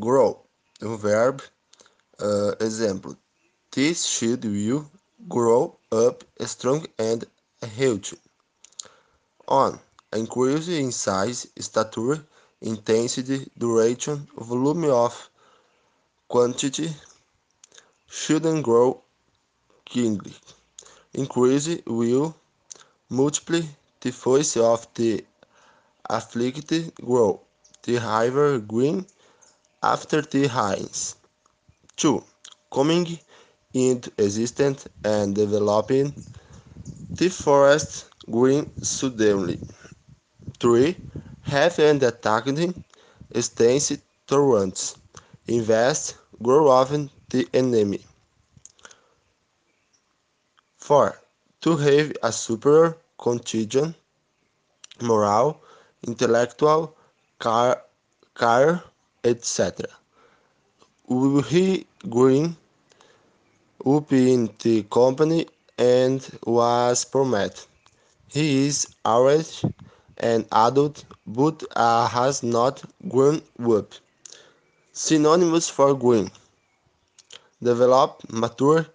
Grow um verbo. Uh, exemplo: This child will grow up strong and healthy. On increase in size, stature, intensity, duration, volume of quantity. Shouldn't grow kingly. Increase will multiply the voice of the afflicted grow. The river green after the rains. 2. Coming into existence and developing the forest green suddenly. 3. Have and attacking stance towards. Invest, grow often the enemy. 4. To have a superior contingent, moral, intellectual, car, car etc. He green up in the company and was promoted. He is already an adult but uh, has not grown up. Synonyms for green: develop, mature,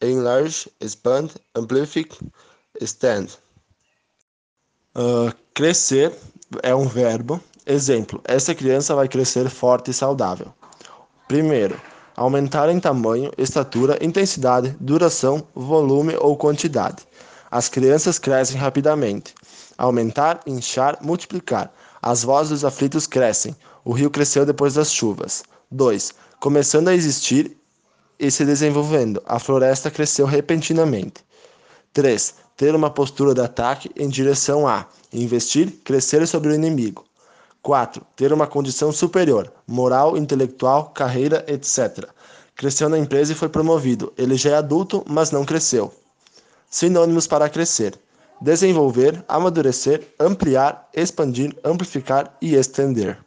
enlarge, expand, amplify, extend. Uh, crescer é um verbo. Exemplo: essa criança vai crescer forte e saudável. Primeiro, aumentar em tamanho, estatura, intensidade, duração, volume ou quantidade. As crianças crescem rapidamente. Aumentar, inchar, multiplicar. As vozes dos aflitos crescem. O rio cresceu depois das chuvas. 2. Começando a existir e se desenvolvendo. A floresta cresceu repentinamente. 3. Ter uma postura de ataque em direção a investir, crescer sobre o inimigo. 4. Ter uma condição superior, moral, intelectual, carreira, etc. Cresceu na empresa e foi promovido. Ele já é adulto, mas não cresceu. Sinônimos para crescer: desenvolver, amadurecer, ampliar, expandir, amplificar e estender.